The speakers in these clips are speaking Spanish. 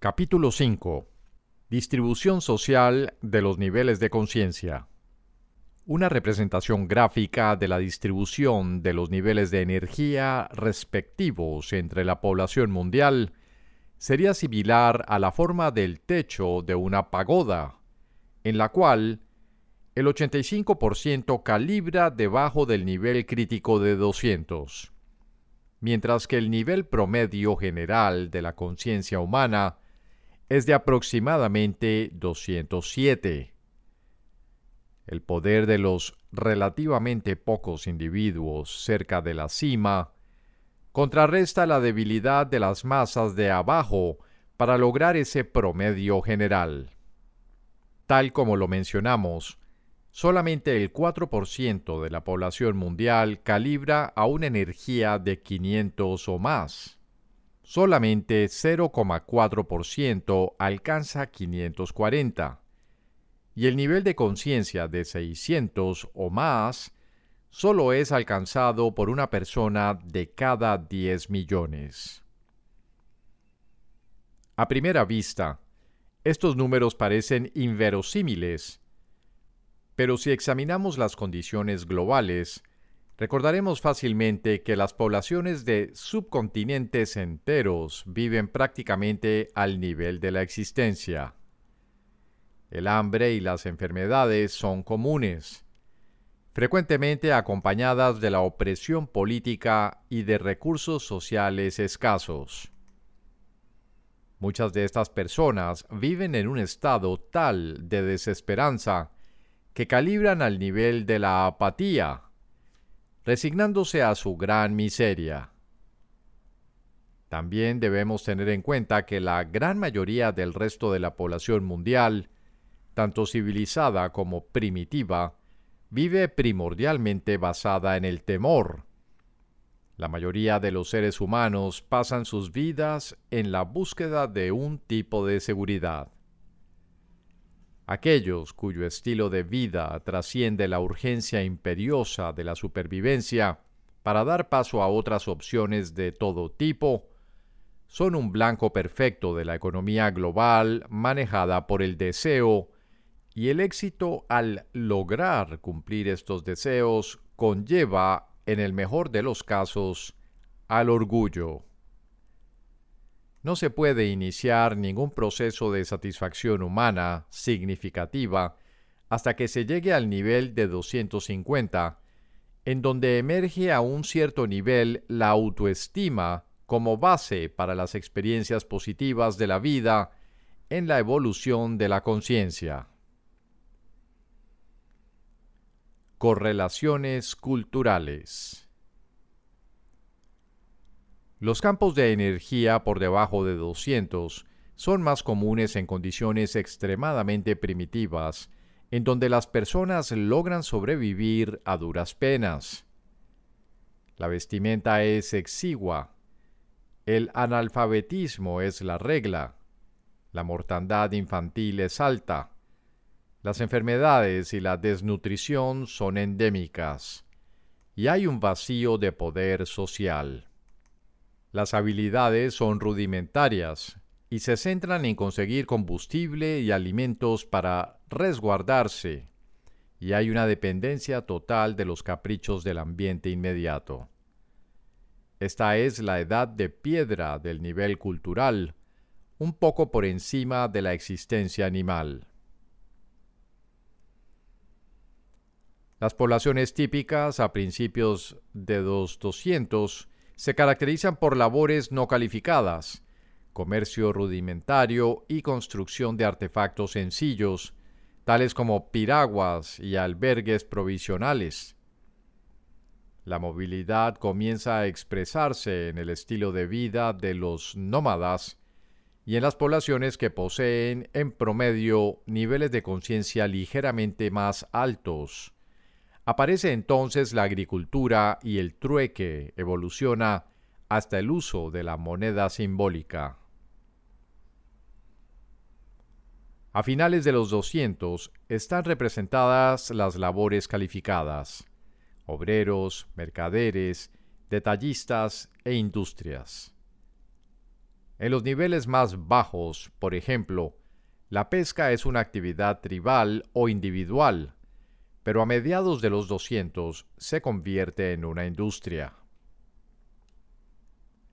Capítulo 5. Distribución social de los niveles de conciencia. Una representación gráfica de la distribución de los niveles de energía respectivos entre la población mundial sería similar a la forma del techo de una pagoda, en la cual el 85% calibra debajo del nivel crítico de 200, mientras que el nivel promedio general de la conciencia humana es de aproximadamente 207. El poder de los relativamente pocos individuos cerca de la cima contrarresta la debilidad de las masas de abajo para lograr ese promedio general. Tal como lo mencionamos, solamente el 4% de la población mundial calibra a una energía de 500 o más solamente 0,4% alcanza 540 y el nivel de conciencia de 600 o más solo es alcanzado por una persona de cada 10 millones. A primera vista, estos números parecen inverosímiles, pero si examinamos las condiciones globales, Recordaremos fácilmente que las poblaciones de subcontinentes enteros viven prácticamente al nivel de la existencia. El hambre y las enfermedades son comunes, frecuentemente acompañadas de la opresión política y de recursos sociales escasos. Muchas de estas personas viven en un estado tal de desesperanza que calibran al nivel de la apatía resignándose a su gran miseria. También debemos tener en cuenta que la gran mayoría del resto de la población mundial, tanto civilizada como primitiva, vive primordialmente basada en el temor. La mayoría de los seres humanos pasan sus vidas en la búsqueda de un tipo de seguridad. Aquellos cuyo estilo de vida trasciende la urgencia imperiosa de la supervivencia para dar paso a otras opciones de todo tipo, son un blanco perfecto de la economía global manejada por el deseo, y el éxito al lograr cumplir estos deseos conlleva, en el mejor de los casos, al orgullo. No se puede iniciar ningún proceso de satisfacción humana significativa hasta que se llegue al nivel de 250, en donde emerge a un cierto nivel la autoestima como base para las experiencias positivas de la vida en la evolución de la conciencia. Correlaciones culturales los campos de energía por debajo de 200 son más comunes en condiciones extremadamente primitivas, en donde las personas logran sobrevivir a duras penas. La vestimenta es exigua, el analfabetismo es la regla, la mortandad infantil es alta, las enfermedades y la desnutrición son endémicas, y hay un vacío de poder social. Las habilidades son rudimentarias y se centran en conseguir combustible y alimentos para resguardarse, y hay una dependencia total de los caprichos del ambiente inmediato. Esta es la edad de piedra del nivel cultural, un poco por encima de la existencia animal. Las poblaciones típicas a principios de los 200 se caracterizan por labores no calificadas, comercio rudimentario y construcción de artefactos sencillos, tales como piraguas y albergues provisionales. La movilidad comienza a expresarse en el estilo de vida de los nómadas y en las poblaciones que poseen en promedio niveles de conciencia ligeramente más altos. Aparece entonces la agricultura y el trueque evoluciona hasta el uso de la moneda simbólica. A finales de los 200 están representadas las labores calificadas, obreros, mercaderes, detallistas e industrias. En los niveles más bajos, por ejemplo, la pesca es una actividad tribal o individual, pero a mediados de los 200 se convierte en una industria.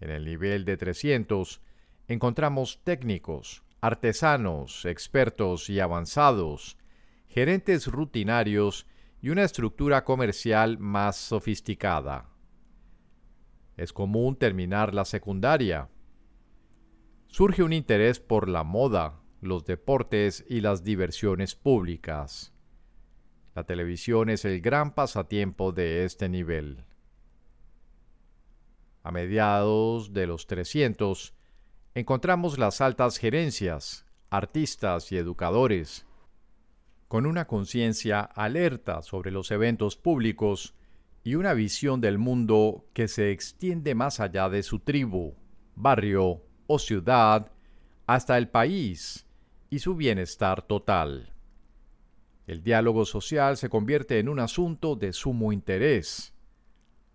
En el nivel de 300 encontramos técnicos, artesanos, expertos y avanzados, gerentes rutinarios y una estructura comercial más sofisticada. Es común terminar la secundaria, surge un interés por la moda, los deportes y las diversiones públicas. La televisión es el gran pasatiempo de este nivel. A mediados de los 300, encontramos las altas gerencias, artistas y educadores, con una conciencia alerta sobre los eventos públicos y una visión del mundo que se extiende más allá de su tribu, barrio o ciudad hasta el país y su bienestar total. El diálogo social se convierte en un asunto de sumo interés.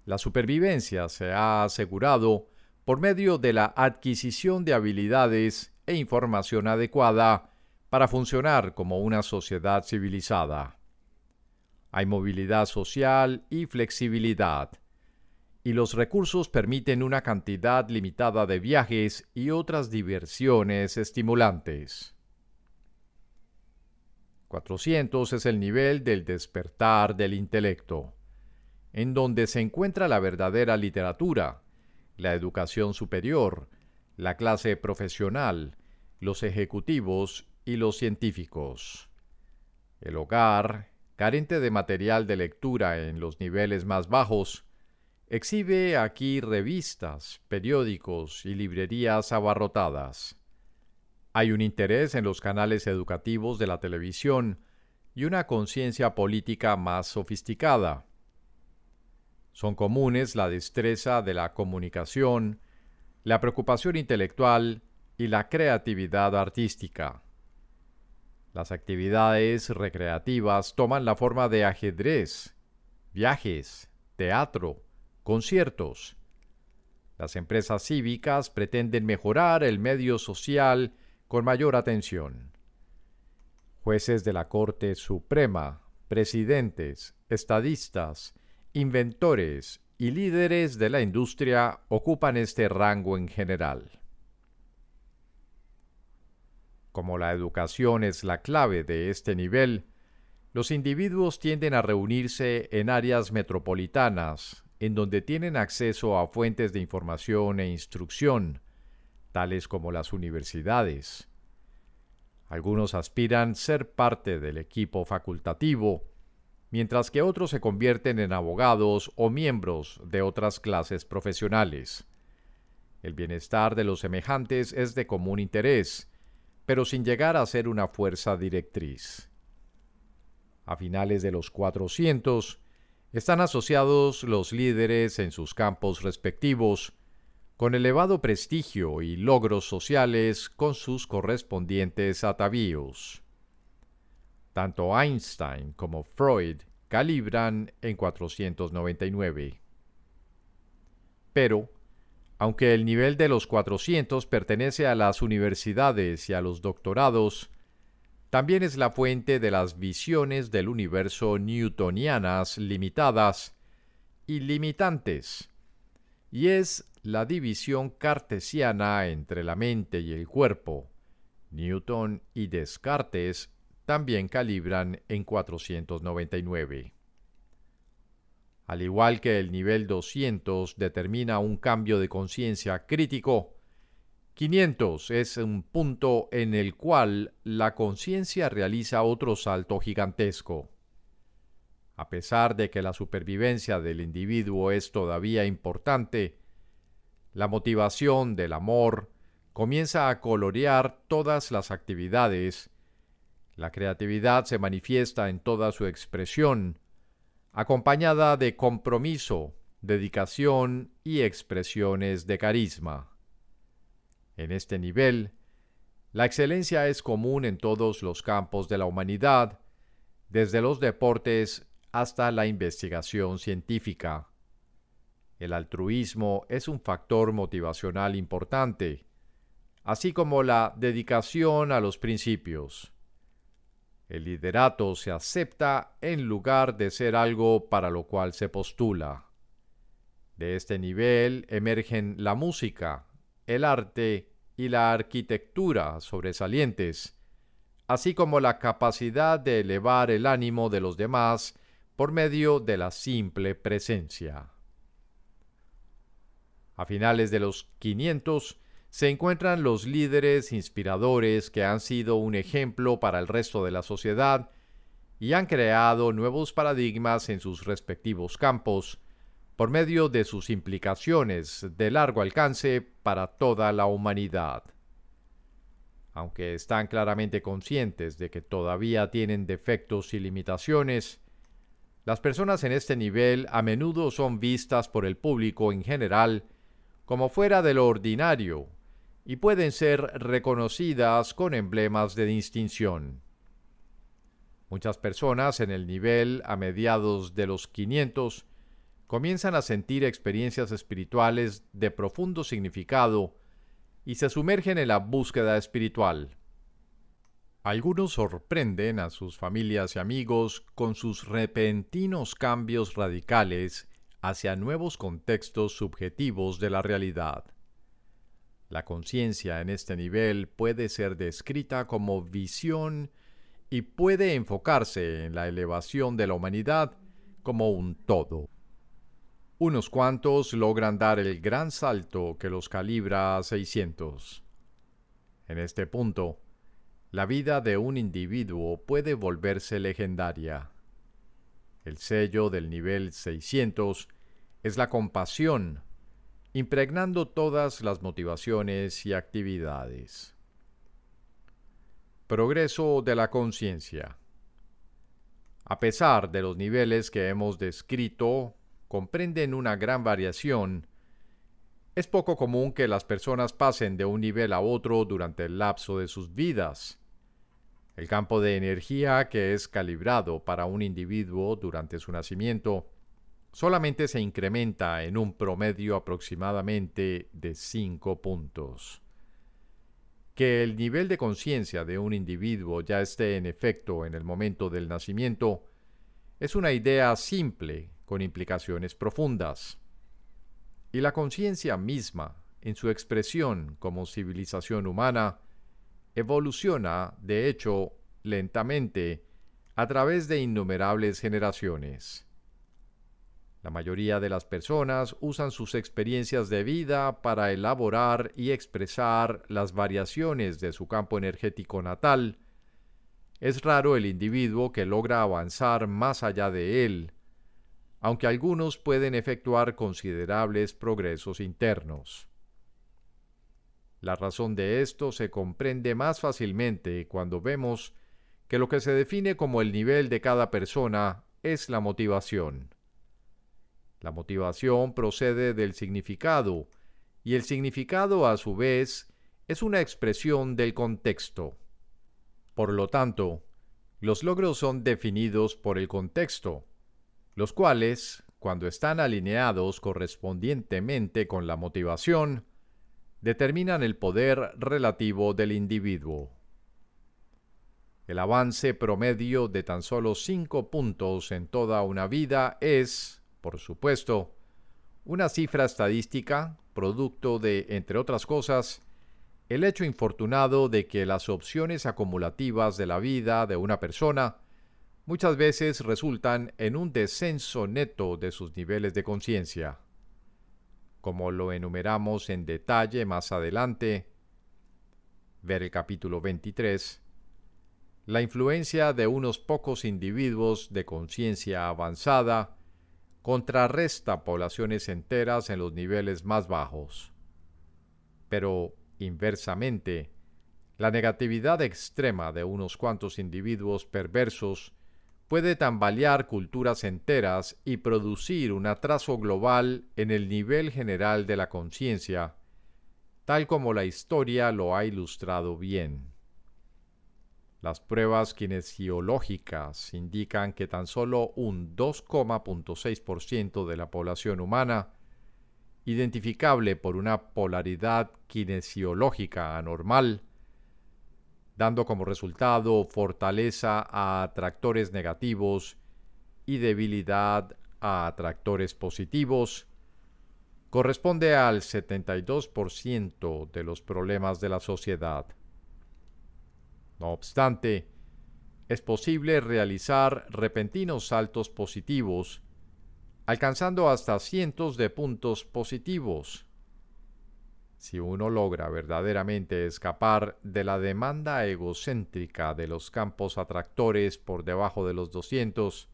La supervivencia se ha asegurado por medio de la adquisición de habilidades e información adecuada para funcionar como una sociedad civilizada. Hay movilidad social y flexibilidad y los recursos permiten una cantidad limitada de viajes y otras diversiones estimulantes. 400 es el nivel del despertar del intelecto, en donde se encuentra la verdadera literatura, la educación superior, la clase profesional, los ejecutivos y los científicos. El hogar, carente de material de lectura en los niveles más bajos, Exhibe aquí revistas, periódicos y librerías abarrotadas. Hay un interés en los canales educativos de la televisión y una conciencia política más sofisticada. Son comunes la destreza de la comunicación, la preocupación intelectual y la creatividad artística. Las actividades recreativas toman la forma de ajedrez, viajes, teatro, conciertos. Las empresas cívicas pretenden mejorar el medio social con mayor atención. Jueces de la Corte Suprema, presidentes, estadistas, inventores y líderes de la industria ocupan este rango en general. Como la educación es la clave de este nivel, los individuos tienden a reunirse en áreas metropolitanas, en donde tienen acceso a fuentes de información e instrucción, como las universidades. Algunos aspiran ser parte del equipo facultativo, mientras que otros se convierten en abogados o miembros de otras clases profesionales. El bienestar de los semejantes es de común interés, pero sin llegar a ser una fuerza directriz. A finales de los 400, están asociados los líderes en sus campos respectivos, con elevado prestigio y logros sociales con sus correspondientes atavíos. Tanto Einstein como Freud calibran en 499. Pero, aunque el nivel de los 400 pertenece a las universidades y a los doctorados, también es la fuente de las visiones del universo newtonianas limitadas y limitantes, y es la división cartesiana entre la mente y el cuerpo. Newton y Descartes también calibran en 499. Al igual que el nivel 200 determina un cambio de conciencia crítico, 500 es un punto en el cual la conciencia realiza otro salto gigantesco. A pesar de que la supervivencia del individuo es todavía importante, la motivación del amor, comienza a colorear todas las actividades, la creatividad se manifiesta en toda su expresión, acompañada de compromiso, dedicación y expresiones de carisma. En este nivel, la excelencia es común en todos los campos de la humanidad, desde los deportes hasta la investigación científica. El altruismo es un factor motivacional importante, así como la dedicación a los principios. El liderato se acepta en lugar de ser algo para lo cual se postula. De este nivel emergen la música, el arte y la arquitectura sobresalientes, así como la capacidad de elevar el ánimo de los demás por medio de la simple presencia. A finales de los 500 se encuentran los líderes inspiradores que han sido un ejemplo para el resto de la sociedad y han creado nuevos paradigmas en sus respectivos campos por medio de sus implicaciones de largo alcance para toda la humanidad. Aunque están claramente conscientes de que todavía tienen defectos y limitaciones, las personas en este nivel a menudo son vistas por el público en general como fuera de lo ordinario y pueden ser reconocidas con emblemas de distinción. Muchas personas en el nivel a mediados de los 500 comienzan a sentir experiencias espirituales de profundo significado y se sumergen en la búsqueda espiritual. Algunos sorprenden a sus familias y amigos con sus repentinos cambios radicales hacia nuevos contextos subjetivos de la realidad. La conciencia en este nivel puede ser descrita como visión y puede enfocarse en la elevación de la humanidad como un todo. Unos cuantos logran dar el gran salto que los calibra a 600. En este punto, la vida de un individuo puede volverse legendaria. El sello del nivel 600 es la compasión, impregnando todas las motivaciones y actividades. Progreso de la conciencia. A pesar de los niveles que hemos descrito, comprenden una gran variación, es poco común que las personas pasen de un nivel a otro durante el lapso de sus vidas. El campo de energía que es calibrado para un individuo durante su nacimiento solamente se incrementa en un promedio aproximadamente de 5 puntos. Que el nivel de conciencia de un individuo ya esté en efecto en el momento del nacimiento es una idea simple con implicaciones profundas y la conciencia misma, en su expresión como civilización humana, evoluciona, de hecho, lentamente, a través de innumerables generaciones. La mayoría de las personas usan sus experiencias de vida para elaborar y expresar las variaciones de su campo energético natal. Es raro el individuo que logra avanzar más allá de él, aunque algunos pueden efectuar considerables progresos internos. La razón de esto se comprende más fácilmente cuando vemos que lo que se define como el nivel de cada persona es la motivación. La motivación procede del significado, y el significado a su vez es una expresión del contexto. Por lo tanto, los logros son definidos por el contexto, los cuales, cuando están alineados correspondientemente con la motivación, determinan el poder relativo del individuo. El avance promedio de tan solo cinco puntos en toda una vida es, por supuesto, una cifra estadística producto de, entre otras cosas, el hecho infortunado de que las opciones acumulativas de la vida de una persona muchas veces resultan en un descenso neto de sus niveles de conciencia. Como lo enumeramos en detalle más adelante, ver el capítulo 23, la influencia de unos pocos individuos de conciencia avanzada contrarresta poblaciones enteras en los niveles más bajos. Pero Inversamente, la negatividad extrema de unos cuantos individuos perversos puede tambalear culturas enteras y producir un atraso global en el nivel general de la conciencia, tal como la historia lo ha ilustrado bien. Las pruebas kinesiológicas indican que tan solo un 2,6% de la población humana, identificable por una polaridad kinesiológica anormal, dando como resultado fortaleza a atractores negativos y debilidad a atractores positivos, corresponde al 72% de los problemas de la sociedad. No obstante, es posible realizar repentinos saltos positivos, alcanzando hasta cientos de puntos positivos. Si uno logra verdaderamente escapar de la demanda egocéntrica de los campos atractores por debajo de los 200,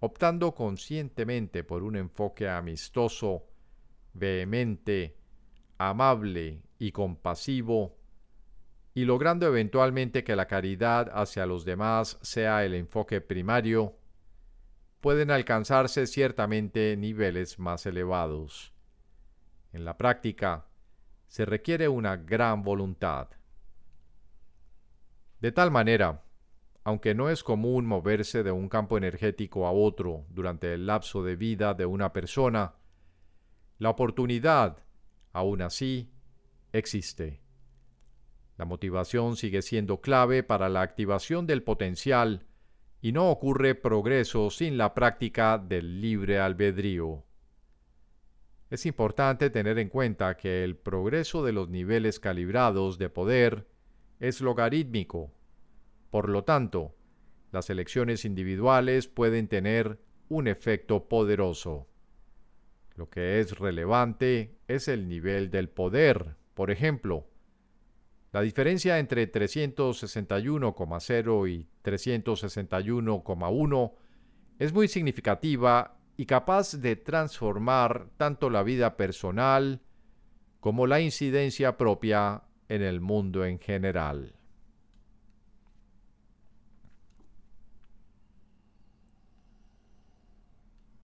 optando conscientemente por un enfoque amistoso, vehemente, amable y compasivo, y logrando eventualmente que la caridad hacia los demás sea el enfoque primario, pueden alcanzarse ciertamente niveles más elevados. En la práctica, se requiere una gran voluntad. De tal manera, aunque no es común moverse de un campo energético a otro durante el lapso de vida de una persona, la oportunidad, aún así, existe. La motivación sigue siendo clave para la activación del potencial y no ocurre progreso sin la práctica del libre albedrío. Es importante tener en cuenta que el progreso de los niveles calibrados de poder es logarítmico. Por lo tanto, las elecciones individuales pueden tener un efecto poderoso. Lo que es relevante es el nivel del poder. Por ejemplo, la diferencia entre 361,0 y 361,1 es muy significativa y capaz de transformar tanto la vida personal como la incidencia propia en el mundo en general.